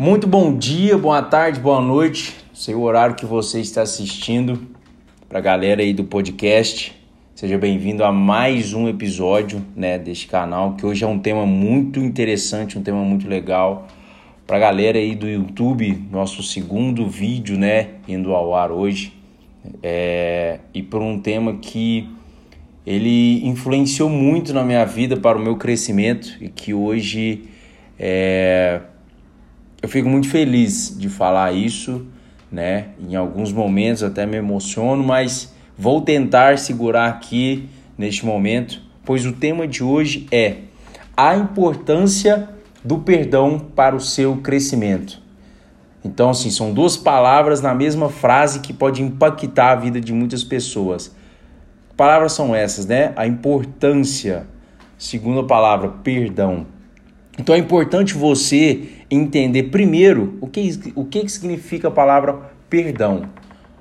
Muito bom dia, boa tarde, boa noite. Sei o horário que você está assistindo. Para a galera aí do podcast, seja bem-vindo a mais um episódio, né, deste canal, que hoje é um tema muito interessante, um tema muito legal. Para a galera aí do YouTube, nosso segundo vídeo, né, indo ao ar hoje. É... e por um tema que ele influenciou muito na minha vida para o meu crescimento e que hoje é, eu fico muito feliz de falar isso, né? Em alguns momentos até me emociono, mas vou tentar segurar aqui neste momento, pois o tema de hoje é a importância do perdão para o seu crescimento. Então, assim, são duas palavras na mesma frase que pode impactar a vida de muitas pessoas palavras são essas, né? A importância, segunda palavra, perdão. Então é importante você entender primeiro o que, o que significa a palavra perdão.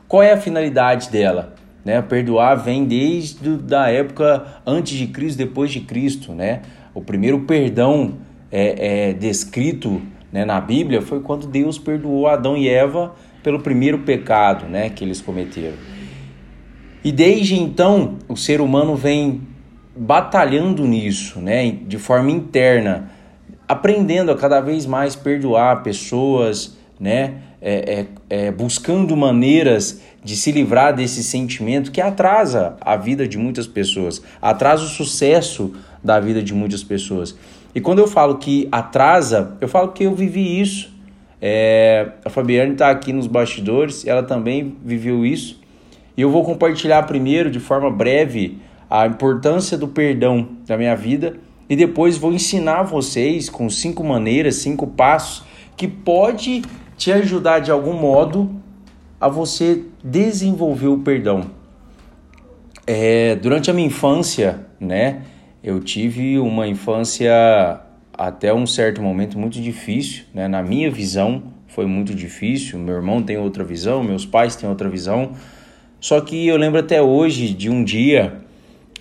Qual é a finalidade dela? Né? Perdoar vem desde da época antes de Cristo, depois de Cristo, né? O primeiro perdão é, é descrito né, na Bíblia foi quando Deus perdoou Adão e Eva pelo primeiro pecado, né, que eles cometeram. E desde então, o ser humano vem batalhando nisso, né, de forma interna, aprendendo a cada vez mais perdoar pessoas, né, é, é, é, buscando maneiras de se livrar desse sentimento que atrasa a vida de muitas pessoas, atrasa o sucesso da vida de muitas pessoas. E quando eu falo que atrasa, eu falo que eu vivi isso. É, a Fabiane está aqui nos bastidores, ela também viveu isso. E eu vou compartilhar primeiro, de forma breve, a importância do perdão da minha vida e depois vou ensinar vocês com cinco maneiras, cinco passos que pode te ajudar de algum modo a você desenvolver o perdão. É, durante a minha infância, né, eu tive uma infância até um certo momento muito difícil, né, na minha visão foi muito difícil. Meu irmão tem outra visão, meus pais têm outra visão. Só que eu lembro até hoje de um dia,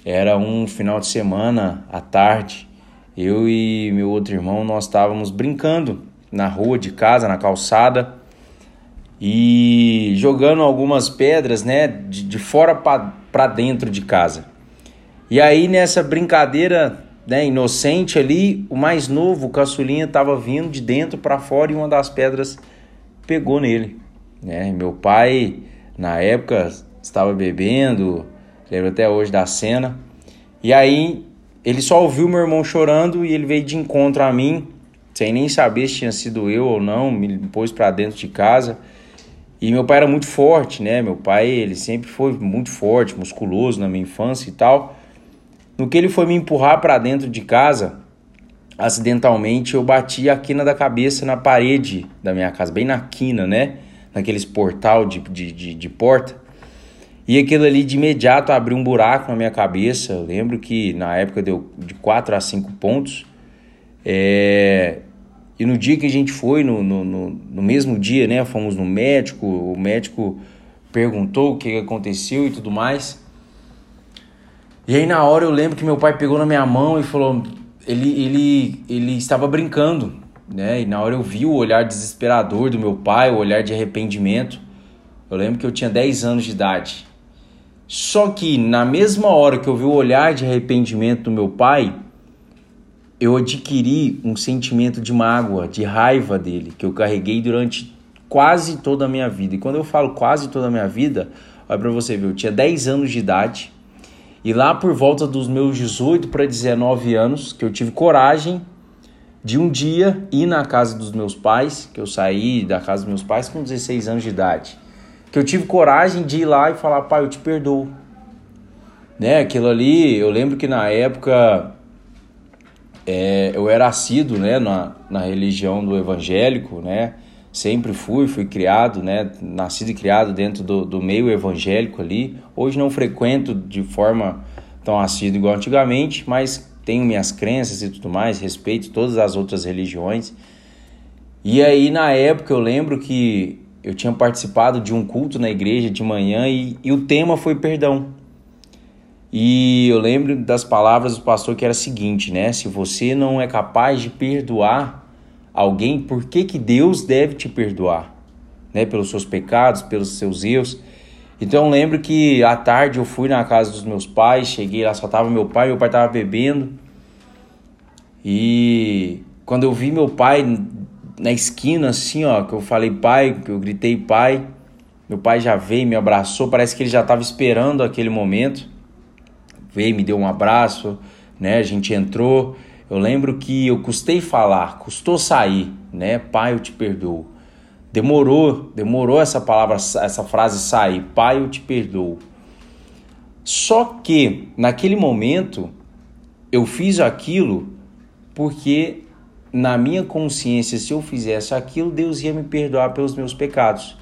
era um final de semana à tarde, eu e meu outro irmão nós estávamos brincando na rua de casa, na calçada e jogando algumas pedras, né, de, de fora para dentro de casa. E aí nessa brincadeira, né, inocente ali, o mais novo, o caçulinha, estava vindo de dentro para fora e uma das pedras pegou nele, né? Meu pai na época estava bebendo, lembro até hoje da cena. E aí ele só ouviu meu irmão chorando e ele veio de encontro a mim, sem nem saber se tinha sido eu ou não, me pôs para dentro de casa. E meu pai era muito forte, né? Meu pai, ele sempre foi muito forte, musculoso na minha infância e tal. No que ele foi me empurrar para dentro de casa, acidentalmente eu bati a quina da cabeça na parede da minha casa, bem na quina, né? Naqueles portal de, de, de, de porta. E aquilo ali de imediato abriu um buraco na minha cabeça. Eu lembro que na época deu de 4 a 5 pontos. É... E no dia que a gente foi, no, no, no, no, mesmo dia, né? Fomos no médico, o médico perguntou o que aconteceu e tudo mais. E aí na hora eu lembro que meu pai pegou na minha mão e falou. Ele, ele, ele estava brincando, né? E na hora eu vi o olhar desesperador do meu pai, o olhar de arrependimento. Eu lembro que eu tinha 10 anos de idade. Só que na mesma hora que eu vi o olhar de arrependimento do meu pai, eu adquiri um sentimento de mágoa, de raiva dele, que eu carreguei durante quase toda a minha vida. E quando eu falo quase toda a minha vida, olha para você ver, eu tinha 10 anos de idade, e lá por volta dos meus 18 para 19 anos, que eu tive coragem de um dia ir na casa dos meus pais, que eu saí da casa dos meus pais com 16 anos de idade que eu tive coragem de ir lá e falar, pai, eu te perdoo. Né? Aquilo ali, eu lembro que na época é, eu era assíduo né, na, na religião do evangélico, né? Sempre fui, fui criado, né? Nascido e criado dentro do, do meio evangélico ali. Hoje não frequento de forma tão assídua igual antigamente, mas tenho minhas crenças e tudo mais, respeito todas as outras religiões. E aí, na época, eu lembro que eu tinha participado de um culto na igreja de manhã e, e o tema foi perdão. E eu lembro das palavras do pastor que era o seguinte, né? Se você não é capaz de perdoar alguém, por que, que Deus deve te perdoar? Né? Pelos seus pecados, pelos seus erros. Então eu lembro que à tarde eu fui na casa dos meus pais, cheguei lá, só tava meu pai, meu pai tava bebendo. E quando eu vi meu pai na esquina, assim, ó, que eu falei pai, que eu gritei pai, meu pai já veio, me abraçou, parece que ele já estava esperando aquele momento. Veio, me deu um abraço, né? A gente entrou. Eu lembro que eu custei falar, custou sair, né? Pai, eu te perdoo. Demorou, demorou essa palavra, essa frase sair. Pai, eu te perdoo. Só que naquele momento eu fiz aquilo porque na minha consciência, se eu fizesse aquilo, Deus ia me perdoar pelos meus pecados.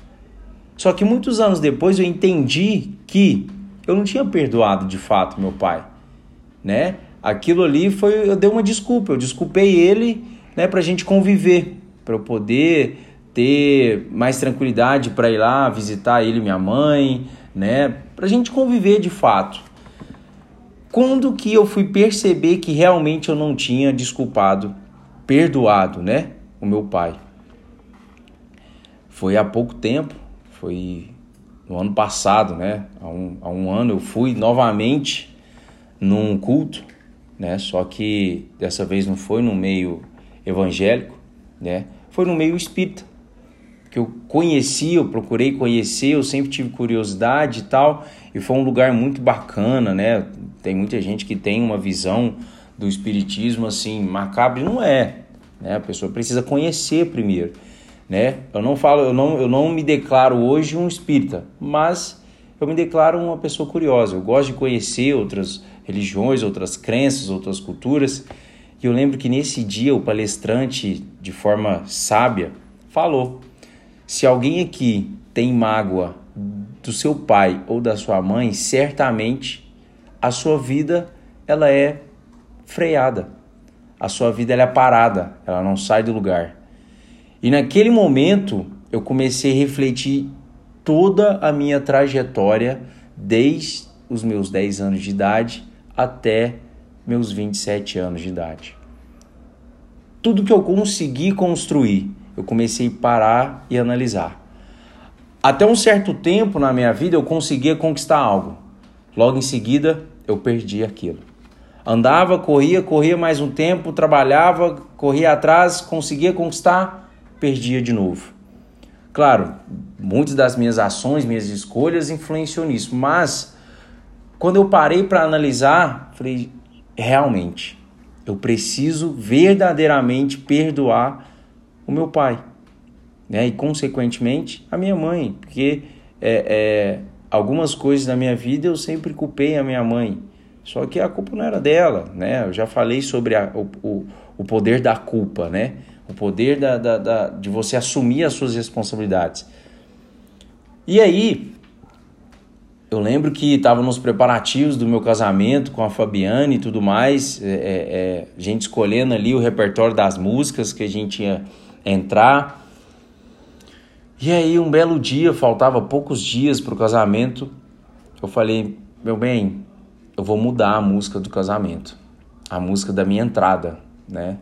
Só que muitos anos depois eu entendi que eu não tinha perdoado de fato meu pai, né? Aquilo ali foi, eu dei uma desculpa, eu desculpei ele, né, pra gente conviver, para eu poder ter mais tranquilidade para ir lá visitar ele e minha mãe, né, pra gente conviver de fato. Quando que eu fui perceber que realmente eu não tinha desculpado, perdoado, né, o meu pai? Foi há pouco tempo, foi no ano passado, né? Há um, há um ano eu fui novamente num culto, né? Só que dessa vez não foi no meio evangélico, né? Foi no meio espírita. Que eu conheci, eu procurei conhecer, eu sempre tive curiosidade e tal, e foi um lugar muito bacana, né? Tem muita gente que tem uma visão do espiritismo assim, macabro não é, né? A pessoa precisa conhecer primeiro né? Eu não falo, eu não, eu não me declaro hoje um espírita, mas eu me declaro uma pessoa curiosa. Eu gosto de conhecer outras religiões, outras crenças, outras culturas. E eu lembro que nesse dia o palestrante, de forma sábia, falou: se alguém aqui tem mágoa do seu pai ou da sua mãe, certamente a sua vida ela é freada. A sua vida ela é parada, ela não sai do lugar. E naquele momento eu comecei a refletir toda a minha trajetória desde os meus 10 anos de idade até meus 27 anos de idade. Tudo que eu consegui construir, eu comecei a parar e analisar. Até um certo tempo na minha vida eu conseguia conquistar algo. Logo em seguida, eu perdi aquilo. Andava, corria, corria mais um tempo, trabalhava, corria atrás, conseguia conquistar, perdia de novo. Claro, muitas das minhas ações, minhas escolhas influenciou nisso, mas quando eu parei para analisar, falei, realmente, eu preciso verdadeiramente perdoar o meu pai, né? E consequentemente a minha mãe, porque é, é, algumas coisas da minha vida eu sempre culpei a minha mãe, só que a culpa não era dela, né? Eu já falei sobre a, o, o, o poder da culpa, né? o poder da, da, da, de você assumir as suas responsabilidades. E aí, eu lembro que estava nos preparativos do meu casamento com a Fabiane e tudo mais, é, é, é, a gente escolhendo ali o repertório das músicas que a gente ia entrar. E aí, um belo dia, faltava poucos dias para o casamento, eu falei, meu bem, eu vou mudar a música do casamento, a música da minha entrada, né?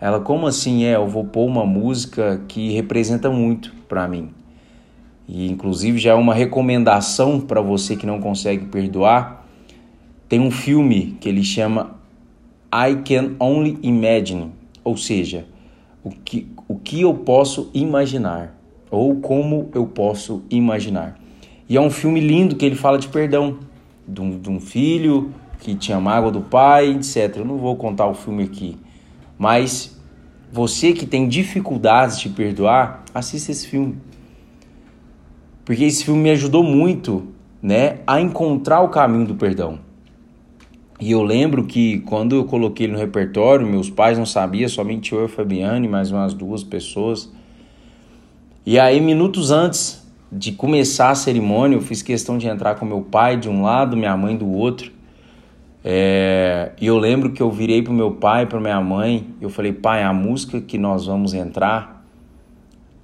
Ela, como assim é? Eu vou pôr uma música que representa muito para mim. E inclusive já é uma recomendação para você que não consegue perdoar. Tem um filme que ele chama I Can Only Imagine, ou seja, o que, o que eu posso imaginar, ou como eu posso imaginar. E é um filme lindo que ele fala de perdão, de um, de um filho que tinha mágoa do pai, etc. Eu não vou contar o filme aqui mas você que tem dificuldades de perdoar, assista esse filme. Porque esse filme me ajudou muito, né, a encontrar o caminho do perdão. E eu lembro que quando eu coloquei ele no repertório, meus pais não sabiam, somente eu e a Fabiane, mais umas duas pessoas. E aí, minutos antes de começar a cerimônia, eu fiz questão de entrar com meu pai de um lado, minha mãe do outro. É, e eu lembro que eu virei pro meu pai, para minha mãe, eu falei, pai, a música que nós vamos entrar,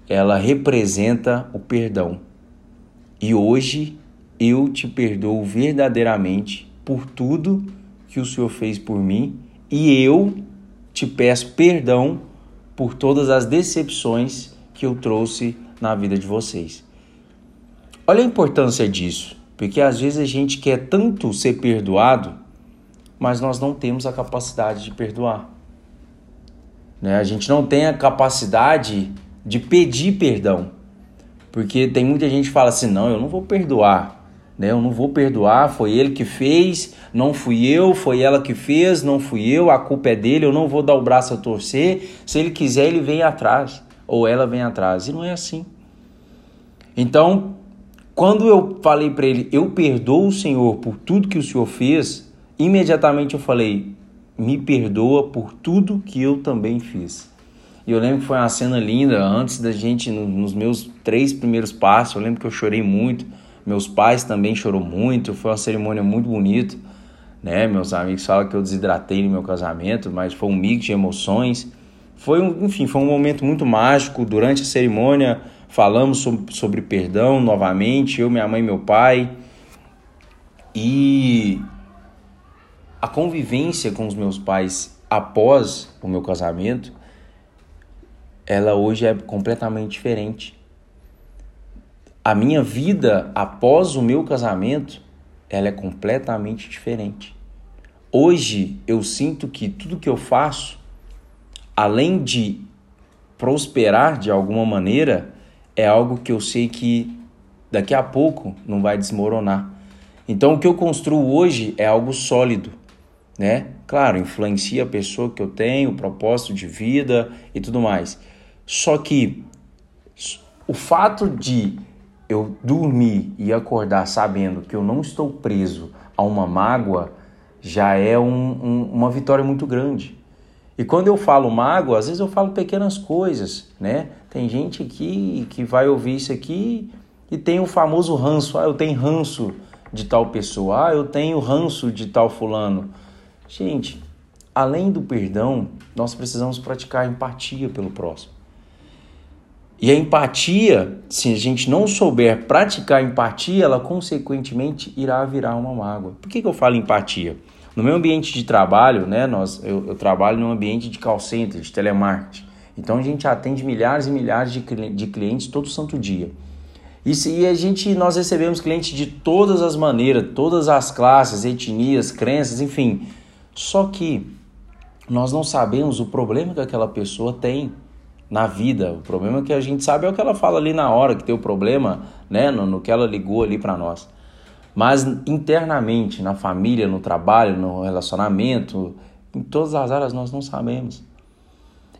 ela representa o perdão. E hoje eu te perdoo verdadeiramente por tudo que o Senhor fez por mim e eu te peço perdão por todas as decepções que eu trouxe na vida de vocês. Olha a importância disso, porque às vezes a gente quer tanto ser perdoado, mas nós não temos a capacidade de perdoar. Né? A gente não tem a capacidade de pedir perdão. Porque tem muita gente que fala assim: não, eu não vou perdoar. Né? Eu não vou perdoar, foi ele que fez, não fui eu, foi ela que fez, não fui eu, a culpa é dele, eu não vou dar o braço a torcer. Se ele quiser, ele vem atrás, ou ela vem atrás. E não é assim. Então, quando eu falei para ele, eu perdoo o Senhor por tudo que o Senhor fez, imediatamente eu falei, me perdoa por tudo que eu também fiz. E eu lembro que foi uma cena linda, antes da gente, nos meus três primeiros passos, eu lembro que eu chorei muito, meus pais também chorou muito, foi uma cerimônia muito bonita, né? Meus amigos falam que eu desidratei no meu casamento, mas foi um mix de emoções. Foi um, enfim, foi um momento muito mágico durante a cerimônia falamos sobre, sobre perdão novamente, eu, minha mãe meu pai. E a convivência com os meus pais após o meu casamento, ela hoje é completamente diferente. A minha vida após o meu casamento, ela é completamente diferente. Hoje eu sinto que tudo que eu faço, além de prosperar de alguma maneira, é algo que eu sei que daqui a pouco não vai desmoronar. Então o que eu construo hoje é algo sólido, né? Claro, influencia a pessoa que eu tenho, o propósito de vida e tudo mais. Só que o fato de eu dormir e acordar sabendo que eu não estou preso a uma mágoa já é um, um, uma vitória muito grande. E quando eu falo mágoa, às vezes eu falo pequenas coisas, né? Tem gente aqui que vai ouvir isso aqui e tem o famoso ranço. Ah, eu tenho ranço de tal pessoa. Ah, eu tenho ranço de tal fulano. Gente, além do perdão, nós precisamos praticar empatia pelo próximo. E a empatia, se a gente não souber praticar empatia, ela consequentemente irá virar uma mágoa. Por que, que eu falo empatia? No meu ambiente de trabalho, né, nós, eu, eu trabalho num ambiente de call center, de telemarketing. Então a gente atende milhares e milhares de, de clientes todo santo dia. E, a gente, nós recebemos clientes de todas as maneiras, todas as classes, etnias, crenças, enfim. Só que nós não sabemos o problema que aquela pessoa tem na vida. O problema que a gente sabe é o que ela fala ali na hora, que tem o problema, né, no, no que ela ligou ali para nós. Mas internamente, na família, no trabalho, no relacionamento, em todas as áreas nós não sabemos.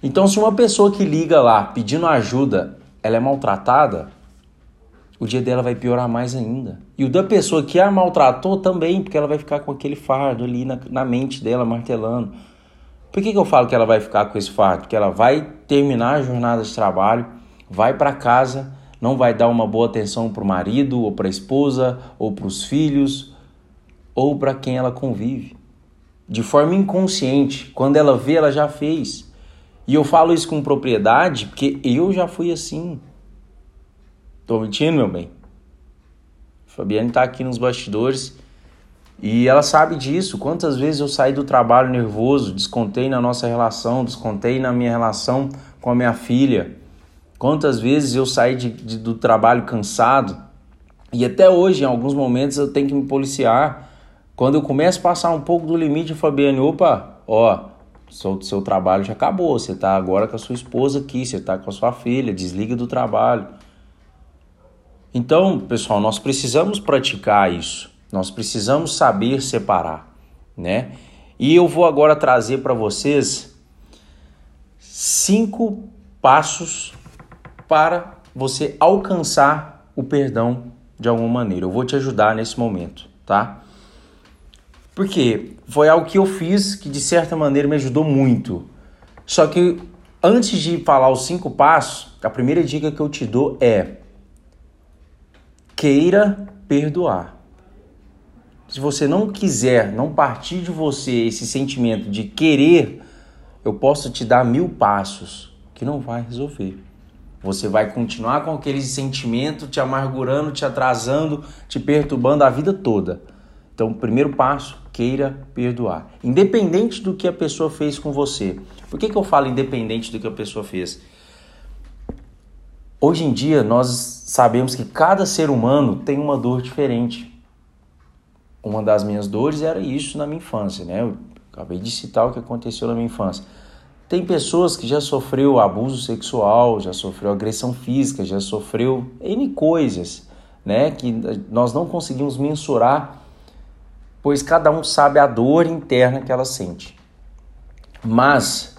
Então, se uma pessoa que liga lá pedindo ajuda, ela é maltratada, o dia dela vai piorar mais ainda. E o da pessoa que a maltratou também, porque ela vai ficar com aquele fardo ali na, na mente dela, martelando. Por que, que eu falo que ela vai ficar com esse fardo? Porque ela vai terminar a jornada de trabalho, vai para casa, não vai dar uma boa atenção para o marido, ou para a esposa, ou para os filhos, ou para quem ela convive. De forma inconsciente, quando ela vê, ela já fez. E eu falo isso com propriedade porque eu já fui assim. Tô mentindo, meu bem? Fabiane tá aqui nos bastidores e ela sabe disso. Quantas vezes eu saí do trabalho nervoso, descontei na nossa relação, descontei na minha relação com a minha filha. Quantas vezes eu saí de, de, do trabalho cansado e até hoje, em alguns momentos, eu tenho que me policiar. Quando eu começo a passar um pouco do limite, Fabiane, opa, ó, seu, seu trabalho já acabou, você está agora com a sua esposa aqui, você está com a sua filha, desliga do trabalho. Então, pessoal, nós precisamos praticar isso, nós precisamos saber separar, né? E eu vou agora trazer para vocês cinco passos para você alcançar o perdão de alguma maneira. Eu vou te ajudar nesse momento, tá? Porque foi algo que eu fiz que de certa maneira me ajudou muito. Só que antes de falar os cinco passos, a primeira dica que eu te dou é queira perdoar. Se você não quiser, não partir de você esse sentimento de querer, eu posso te dar mil passos que não vai resolver. Você vai continuar com aquele sentimento te amargurando, te atrasando, te perturbando a vida toda. Então, primeiro passo, queira perdoar. Independente do que a pessoa fez com você. Por que, que eu falo independente do que a pessoa fez? Hoje em dia, nós sabemos que cada ser humano tem uma dor diferente. Uma das minhas dores era isso na minha infância, né? Eu acabei de citar o que aconteceu na minha infância. Tem pessoas que já sofreu abuso sexual, já sofreu agressão física, já sofreu N coisas, né? Que nós não conseguimos mensurar, pois cada um sabe a dor interna que ela sente. Mas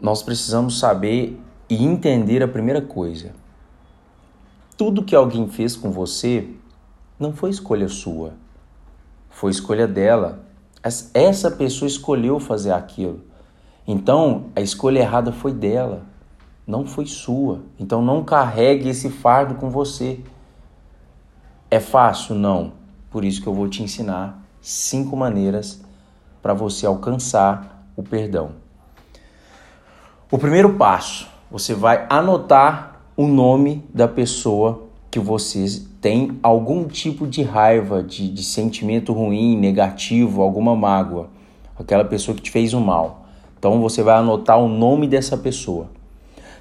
nós precisamos saber e entender a primeira coisa. Tudo que alguém fez com você não foi escolha sua, foi escolha dela. Essa pessoa escolheu fazer aquilo. Então, a escolha errada foi dela, não foi sua. Então, não carregue esse fardo com você. É fácil? Não. Por isso que eu vou te ensinar cinco maneiras para você alcançar o perdão. O primeiro passo, você vai anotar o nome da pessoa que você tem algum tipo de raiva, de, de sentimento ruim, negativo, alguma mágoa, aquela pessoa que te fez um mal. Então você vai anotar o nome dessa pessoa.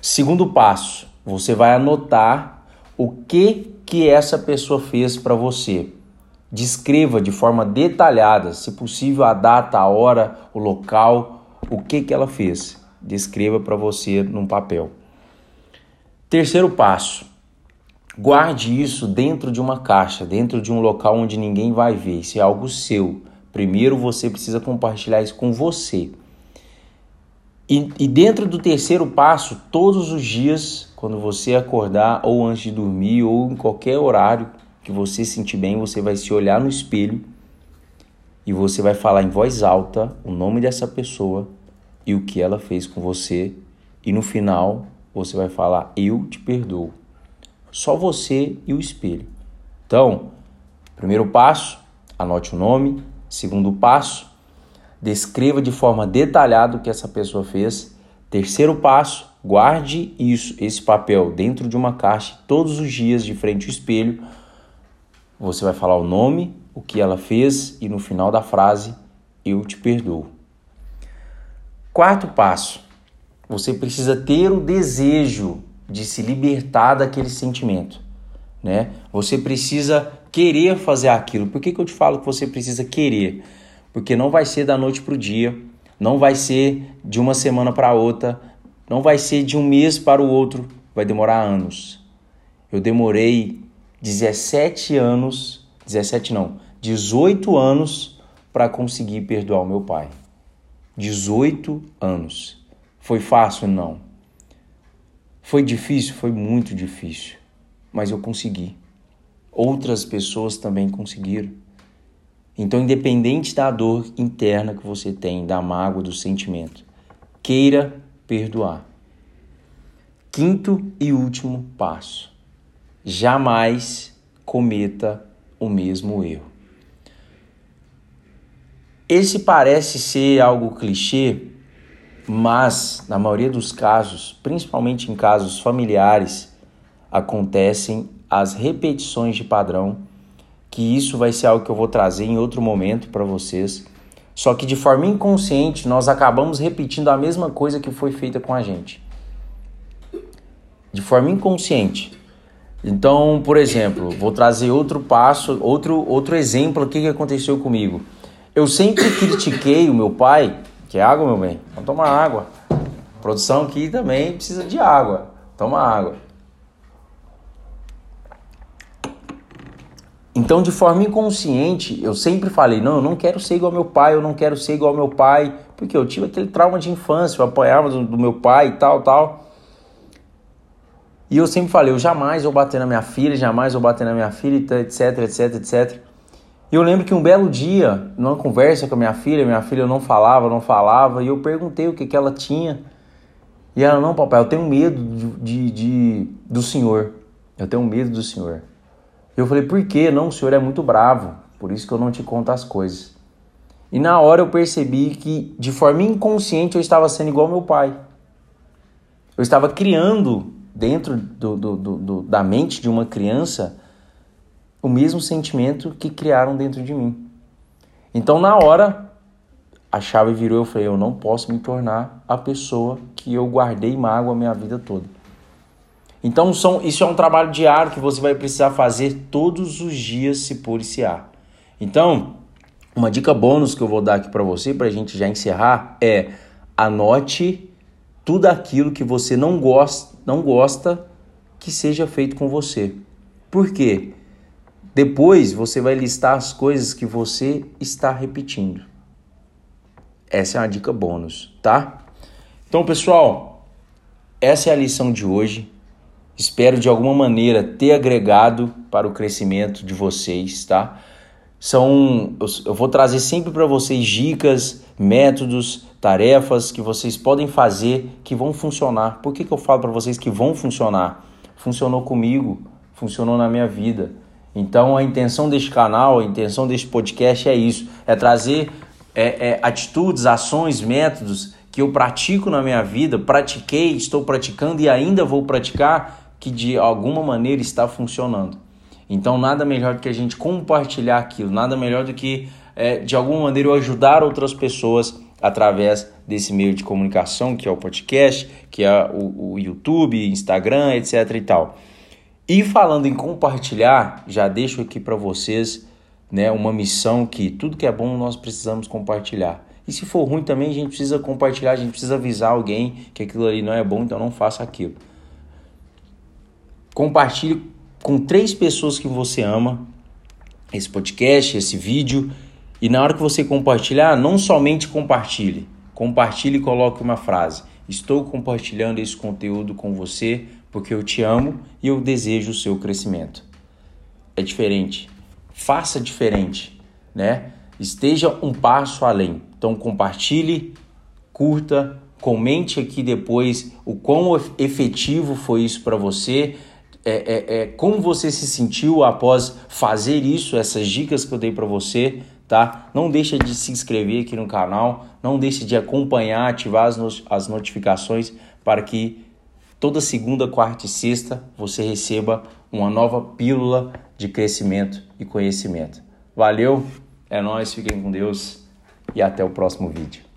Segundo passo, você vai anotar o que que essa pessoa fez para você. Descreva de forma detalhada, se possível, a data, a hora, o local, o que que ela fez. Descreva para você num papel. Terceiro passo, guarde isso dentro de uma caixa, dentro de um local onde ninguém vai ver. Isso é algo seu. Primeiro você precisa compartilhar isso com você. E, e dentro do terceiro passo, todos os dias, quando você acordar, ou antes de dormir, ou em qualquer horário que você sentir bem, você vai se olhar no espelho e você vai falar em voz alta o nome dessa pessoa e o que ela fez com você. E no final, você vai falar: Eu te perdoo. Só você e o espelho. Então, primeiro passo, anote o nome. Segundo passo, descreva de forma detalhada o que essa pessoa fez. Terceiro passo, guarde isso, esse papel dentro de uma caixa todos os dias de frente ao espelho. Você vai falar o nome, o que ela fez e no final da frase, eu te perdoo. Quarto passo, você precisa ter o desejo de se libertar daquele sentimento, né? Você precisa querer fazer aquilo. Por que, que eu te falo que você precisa querer? Porque não vai ser da noite para o dia, não vai ser de uma semana para outra, não vai ser de um mês para o outro, vai demorar anos. Eu demorei 17 anos, 17 não, 18 anos para conseguir perdoar o meu pai. 18 anos. Foi fácil? Não. Foi difícil? Foi muito difícil. Mas eu consegui. Outras pessoas também conseguiram. Então, independente da dor interna que você tem, da mágoa, do sentimento, queira perdoar. Quinto e último passo: jamais cometa o mesmo erro. Esse parece ser algo clichê, mas na maioria dos casos, principalmente em casos familiares, acontecem as repetições de padrão que isso vai ser algo que eu vou trazer em outro momento para vocês. Só que de forma inconsciente nós acabamos repetindo a mesma coisa que foi feita com a gente. De forma inconsciente. Então, por exemplo, vou trazer outro passo, outro, outro exemplo aqui que aconteceu comigo. Eu sempre critiquei o meu pai, que é água, meu bem, vamos tomar água. A produção aqui também precisa de água. Toma água. Então, de forma inconsciente, eu sempre falei: não, eu não quero ser igual ao meu pai, eu não quero ser igual ao meu pai, porque eu tive aquele trauma de infância, eu apanhava do, do meu pai e tal, tal. E eu sempre falei: eu jamais vou bater na minha filha, jamais vou bater na minha filha, etc, etc, etc. E eu lembro que um belo dia, numa conversa com a minha filha, minha filha não falava, não falava, e eu perguntei o que, que ela tinha. E ela: não, papai, eu tenho medo de, de, de do senhor. Eu tenho medo do senhor. Eu falei, por quê? Não, o senhor é muito bravo, por isso que eu não te conto as coisas. E na hora eu percebi que, de forma inconsciente, eu estava sendo igual meu pai. Eu estava criando dentro do, do, do, da mente de uma criança o mesmo sentimento que criaram dentro de mim. Então, na hora, a chave virou. Eu falei: eu não posso me tornar a pessoa que eu guardei mágoa a minha vida toda. Então, são, isso é um trabalho diário que você vai precisar fazer todos os dias se policiar. Então, uma dica bônus que eu vou dar aqui para você, para a gente já encerrar, é anote tudo aquilo que você não gosta, não gosta que seja feito com você. Por quê? Depois você vai listar as coisas que você está repetindo. Essa é uma dica bônus, tá? Então, pessoal, essa é a lição de hoje. Espero de alguma maneira ter agregado para o crescimento de vocês, tá? São eu vou trazer sempre para vocês dicas, métodos, tarefas que vocês podem fazer que vão funcionar. Por que, que eu falo para vocês que vão funcionar? Funcionou comigo, funcionou na minha vida. Então a intenção deste canal, a intenção deste podcast é isso: é trazer é, é, atitudes, ações, métodos que eu pratico na minha vida, pratiquei, estou praticando e ainda vou praticar, que de alguma maneira está funcionando. Então nada melhor do que a gente compartilhar aquilo, nada melhor do que é, de alguma maneira eu ajudar outras pessoas através desse meio de comunicação que é o podcast, que é o, o YouTube, Instagram, etc e tal. E falando em compartilhar, já deixo aqui para vocês né, uma missão que tudo que é bom nós precisamos compartilhar. E se for ruim também, a gente precisa compartilhar, a gente precisa avisar alguém que aquilo ali não é bom, então não faça aquilo. Compartilhe com três pessoas que você ama esse podcast, esse vídeo. E na hora que você compartilhar, não somente compartilhe, compartilhe e coloque uma frase. Estou compartilhando esse conteúdo com você porque eu te amo e eu desejo o seu crescimento. É diferente. Faça diferente, né? Esteja um passo além. Então compartilhe, curta, comente aqui depois o quão efetivo foi isso para você. É, é, é, como você se sentiu após fazer isso, essas dicas que eu dei para você, tá? Não deixa de se inscrever aqui no canal, não deixe de acompanhar, ativar as, no as notificações para que toda segunda, quarta e sexta você receba uma nova pílula de crescimento e conhecimento. Valeu, é nós, fiquem com Deus e até o próximo vídeo.